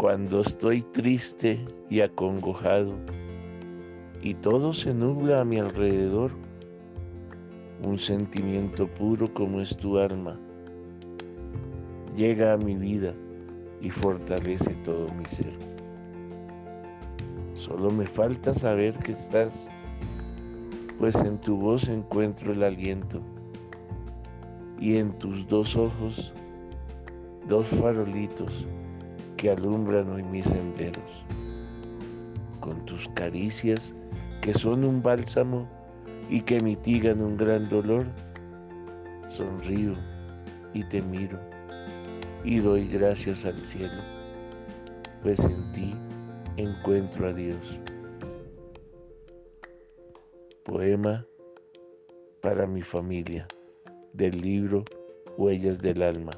Cuando estoy triste y acongojado y todo se nubla a mi alrededor, un sentimiento puro como es tu alma llega a mi vida y fortalece todo mi ser. Solo me falta saber que estás, pues en tu voz encuentro el aliento y en tus dos ojos dos farolitos que alumbran hoy mis senderos. Con tus caricias que son un bálsamo y que mitigan un gran dolor, sonrío y te miro y doy gracias al cielo, pues en ti encuentro a Dios. Poema para mi familia del libro Huellas del Alma.